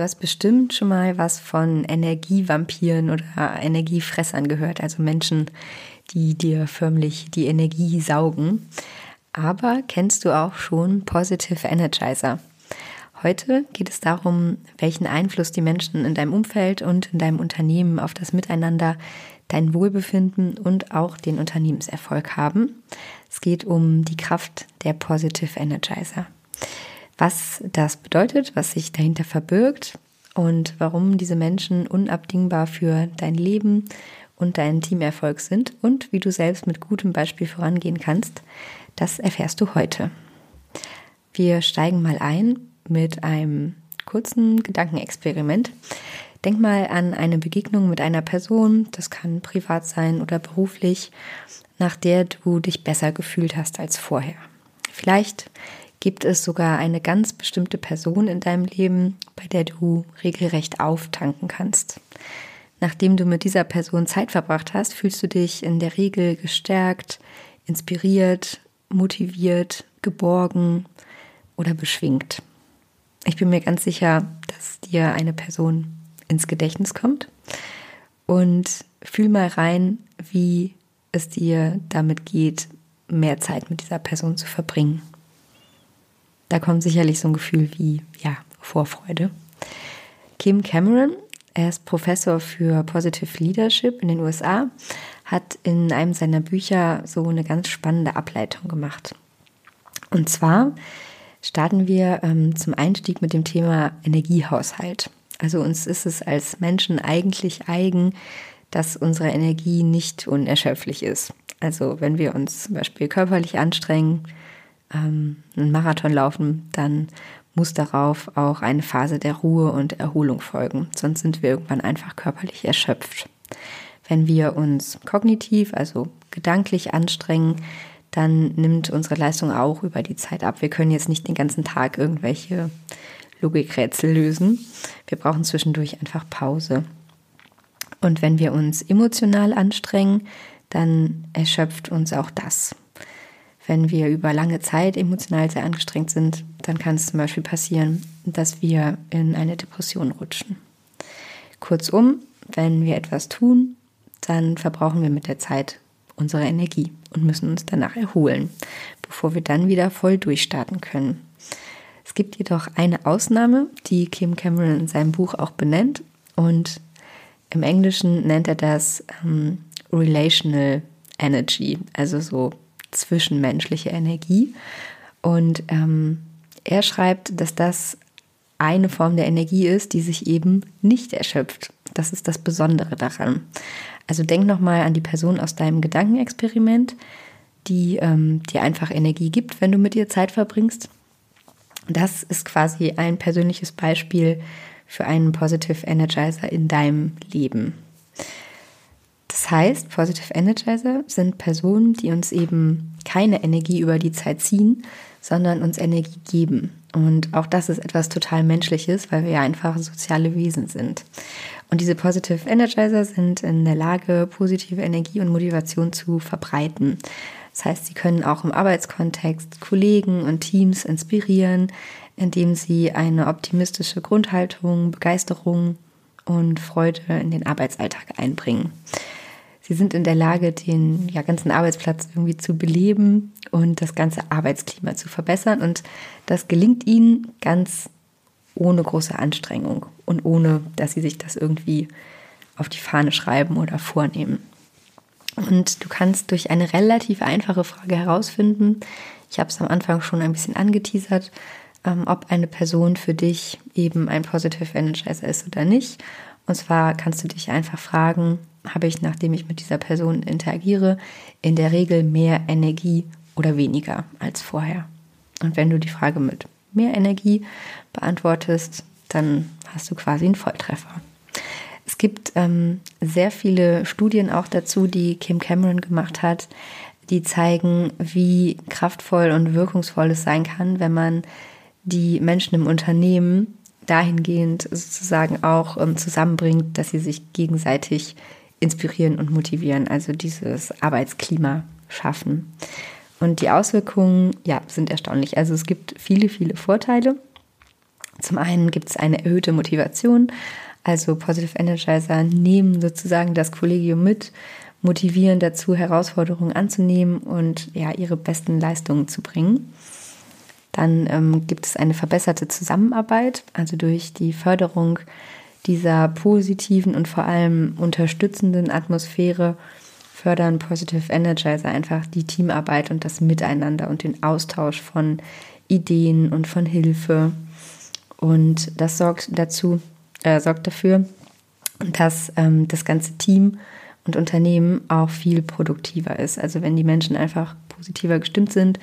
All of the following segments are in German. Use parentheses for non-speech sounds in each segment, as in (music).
Du hast bestimmt schon mal was von Energievampiren oder Energiefressern gehört, also Menschen, die dir förmlich die Energie saugen. Aber kennst du auch schon Positive Energizer? Heute geht es darum, welchen Einfluss die Menschen in deinem Umfeld und in deinem Unternehmen auf das Miteinander, dein Wohlbefinden und auch den Unternehmenserfolg haben. Es geht um die Kraft der Positive Energizer was das bedeutet, was sich dahinter verbirgt und warum diese Menschen unabdingbar für dein Leben und deinen Teamerfolg sind und wie du selbst mit gutem Beispiel vorangehen kannst, das erfährst du heute. Wir steigen mal ein mit einem kurzen Gedankenexperiment. Denk mal an eine Begegnung mit einer Person, das kann privat sein oder beruflich, nach der du dich besser gefühlt hast als vorher. Vielleicht Gibt es sogar eine ganz bestimmte Person in deinem Leben, bei der du regelrecht auftanken kannst? Nachdem du mit dieser Person Zeit verbracht hast, fühlst du dich in der Regel gestärkt, inspiriert, motiviert, geborgen oder beschwingt. Ich bin mir ganz sicher, dass dir eine Person ins Gedächtnis kommt und fühl mal rein, wie es dir damit geht, mehr Zeit mit dieser Person zu verbringen. Da kommt sicherlich so ein Gefühl wie, ja, Vorfreude. Kim Cameron, er ist Professor für Positive Leadership in den USA, hat in einem seiner Bücher so eine ganz spannende Ableitung gemacht. Und zwar starten wir ähm, zum Einstieg mit dem Thema Energiehaushalt. Also uns ist es als Menschen eigentlich eigen, dass unsere Energie nicht unerschöpflich ist. Also wenn wir uns zum Beispiel körperlich anstrengen, ähm, einen Marathon laufen, dann muss darauf auch eine Phase der Ruhe und Erholung folgen. Sonst sind wir irgendwann einfach körperlich erschöpft. Wenn wir uns kognitiv, also gedanklich anstrengen, dann nimmt unsere Leistung auch über die Zeit ab. Wir können jetzt nicht den ganzen Tag irgendwelche Logikrätsel lösen. Wir brauchen zwischendurch einfach Pause. Und wenn wir uns emotional anstrengen, dann erschöpft uns auch das. Wenn wir über lange Zeit emotional sehr angestrengt sind, dann kann es zum Beispiel passieren, dass wir in eine Depression rutschen. Kurzum, wenn wir etwas tun, dann verbrauchen wir mit der Zeit unsere Energie und müssen uns danach erholen, bevor wir dann wieder voll durchstarten können. Es gibt jedoch eine Ausnahme, die Kim Cameron in seinem Buch auch benennt und im Englischen nennt er das ähm, Relational Energy, also so zwischenmenschliche Energie. Und ähm, er schreibt, dass das eine Form der Energie ist, die sich eben nicht erschöpft. Das ist das Besondere daran. Also denk nochmal an die Person aus deinem Gedankenexperiment, die ähm, dir einfach Energie gibt, wenn du mit ihr Zeit verbringst. Das ist quasi ein persönliches Beispiel für einen Positive Energizer in deinem Leben. Das heißt, Positive Energizer sind Personen, die uns eben keine Energie über die Zeit ziehen, sondern uns Energie geben. Und auch das ist etwas total Menschliches, weil wir ja einfach soziale Wesen sind. Und diese Positive Energizer sind in der Lage, positive Energie und Motivation zu verbreiten. Das heißt, sie können auch im Arbeitskontext Kollegen und Teams inspirieren, indem sie eine optimistische Grundhaltung, Begeisterung und Freude in den Arbeitsalltag einbringen. Sie sind in der Lage, den ja, ganzen Arbeitsplatz irgendwie zu beleben und das ganze Arbeitsklima zu verbessern. Und das gelingt ihnen ganz ohne große Anstrengung und ohne, dass sie sich das irgendwie auf die Fahne schreiben oder vornehmen. Und du kannst durch eine relativ einfache Frage herausfinden, ich habe es am Anfang schon ein bisschen angeteasert, ähm, ob eine Person für dich eben ein Positive Energizer ist oder nicht. Und zwar kannst du dich einfach fragen, habe ich, nachdem ich mit dieser Person interagiere, in der Regel mehr Energie oder weniger als vorher? Und wenn du die Frage mit mehr Energie beantwortest, dann hast du quasi einen Volltreffer. Es gibt ähm, sehr viele Studien auch dazu, die Kim Cameron gemacht hat, die zeigen, wie kraftvoll und wirkungsvoll es sein kann, wenn man die Menschen im Unternehmen dahingehend sozusagen auch ähm, zusammenbringt, dass sie sich gegenseitig inspirieren und motivieren, also dieses Arbeitsklima schaffen. Und die Auswirkungen, ja, sind erstaunlich. Also es gibt viele, viele Vorteile. Zum einen gibt es eine erhöhte Motivation. Also Positive Energizer nehmen sozusagen das Kollegium mit, motivieren dazu, Herausforderungen anzunehmen und ja, ihre besten Leistungen zu bringen. Dann ähm, gibt es eine verbesserte Zusammenarbeit, also durch die Förderung dieser positiven und vor allem unterstützenden Atmosphäre fördern Positive Energizer einfach die Teamarbeit und das Miteinander und den Austausch von Ideen und von Hilfe. Und das sorgt dazu, äh, sorgt dafür, dass ähm, das ganze Team und Unternehmen auch viel produktiver ist. Also wenn die Menschen einfach positiver gestimmt sind,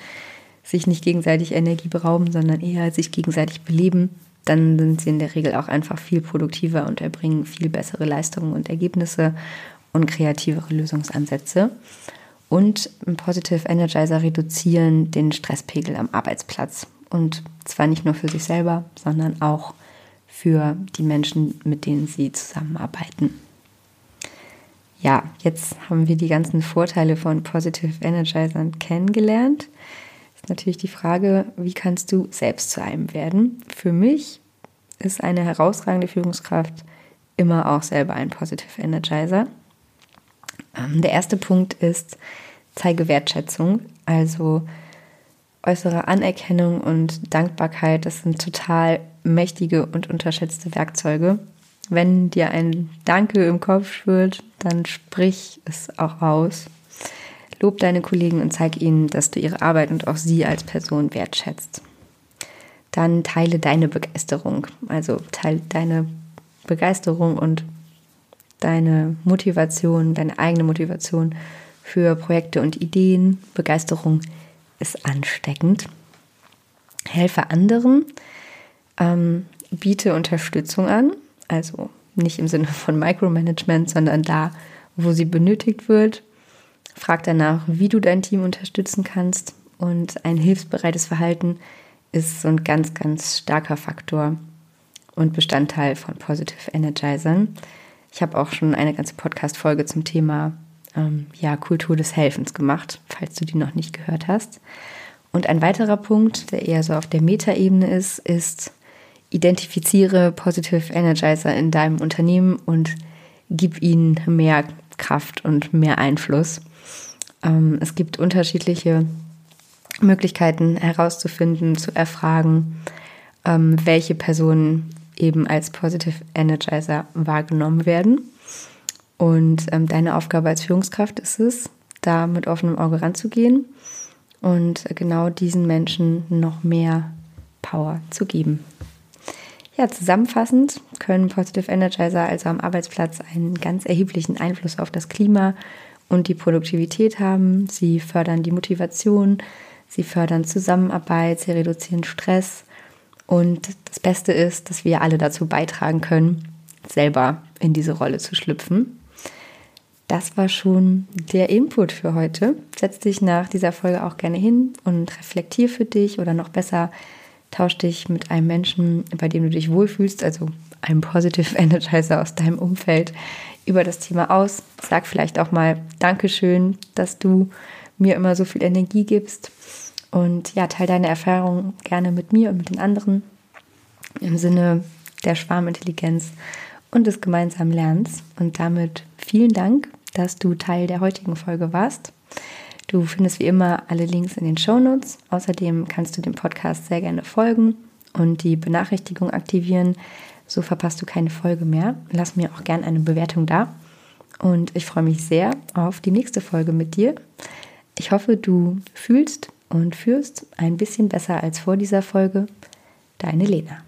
sich nicht gegenseitig Energie berauben, sondern eher sich gegenseitig beleben, dann sind sie in der Regel auch einfach viel produktiver und erbringen viel bessere Leistungen und Ergebnisse und kreativere Lösungsansätze. Und Positive Energizer reduzieren den Stresspegel am Arbeitsplatz. Und zwar nicht nur für sich selber, sondern auch für die Menschen, mit denen sie zusammenarbeiten. Ja, jetzt haben wir die ganzen Vorteile von Positive Energizern kennengelernt natürlich die Frage, wie kannst du selbst zu einem werden? Für mich ist eine herausragende Führungskraft immer auch selber ein Positive Energizer. Ähm, der erste Punkt ist, zeige Wertschätzung, also äußere Anerkennung und Dankbarkeit. Das sind total mächtige und unterschätzte Werkzeuge. Wenn dir ein Danke im Kopf schwirrt, dann sprich es auch aus. Lob deine Kollegen und zeig ihnen, dass du ihre Arbeit und auch sie als Person wertschätzt. Dann teile deine Begeisterung, also teile deine Begeisterung und deine Motivation, deine eigene Motivation für Projekte und Ideen. Begeisterung ist ansteckend. Helfe anderen, ähm, biete Unterstützung an, also nicht im Sinne von Micromanagement, sondern da, wo sie benötigt wird Frag danach, wie du dein Team unterstützen kannst. Und ein hilfsbereites Verhalten ist so ein ganz, ganz starker Faktor und Bestandteil von Positive Energizern. Ich habe auch schon eine ganze Podcast-Folge zum Thema ähm, ja, Kultur des Helfens gemacht, falls du die noch nicht gehört hast. Und ein weiterer Punkt, der eher so auf der Metaebene ist, ist, identifiziere Positive Energizer in deinem Unternehmen und gib ihnen mehr Kraft und mehr Einfluss. Ähm, es gibt unterschiedliche Möglichkeiten herauszufinden, zu erfragen, ähm, welche Personen eben als Positive Energizer wahrgenommen werden. Und ähm, deine Aufgabe als Führungskraft ist es, da mit offenem Auge ranzugehen und genau diesen Menschen noch mehr Power zu geben. Ja, zusammenfassend können Positive Energizer also am Arbeitsplatz einen ganz erheblichen Einfluss auf das Klima und die Produktivität haben. Sie fördern die Motivation, sie fördern Zusammenarbeit, sie reduzieren Stress. Und das Beste ist, dass wir alle dazu beitragen können, selber in diese Rolle zu schlüpfen. Das war schon der Input für heute. Setz dich nach dieser Folge auch gerne hin und reflektier für dich oder noch besser, tausch dich mit einem Menschen, bei dem du dich wohlfühlst, also einem Positive (laughs) Energizer aus deinem Umfeld, über das Thema aus. Sag vielleicht auch mal Dankeschön, dass du mir immer so viel Energie gibst. Und ja, teile deine Erfahrungen gerne mit mir und mit den anderen im Sinne der Schwarmintelligenz und des gemeinsamen Lernens. Und damit vielen Dank, dass du Teil der heutigen Folge warst. Du findest wie immer alle Links in den Show Notes. Außerdem kannst du dem Podcast sehr gerne folgen und die Benachrichtigung aktivieren. So verpasst du keine Folge mehr. Lass mir auch gerne eine Bewertung da. Und ich freue mich sehr auf die nächste Folge mit dir. Ich hoffe, du fühlst und führst ein bisschen besser als vor dieser Folge. Deine Lena.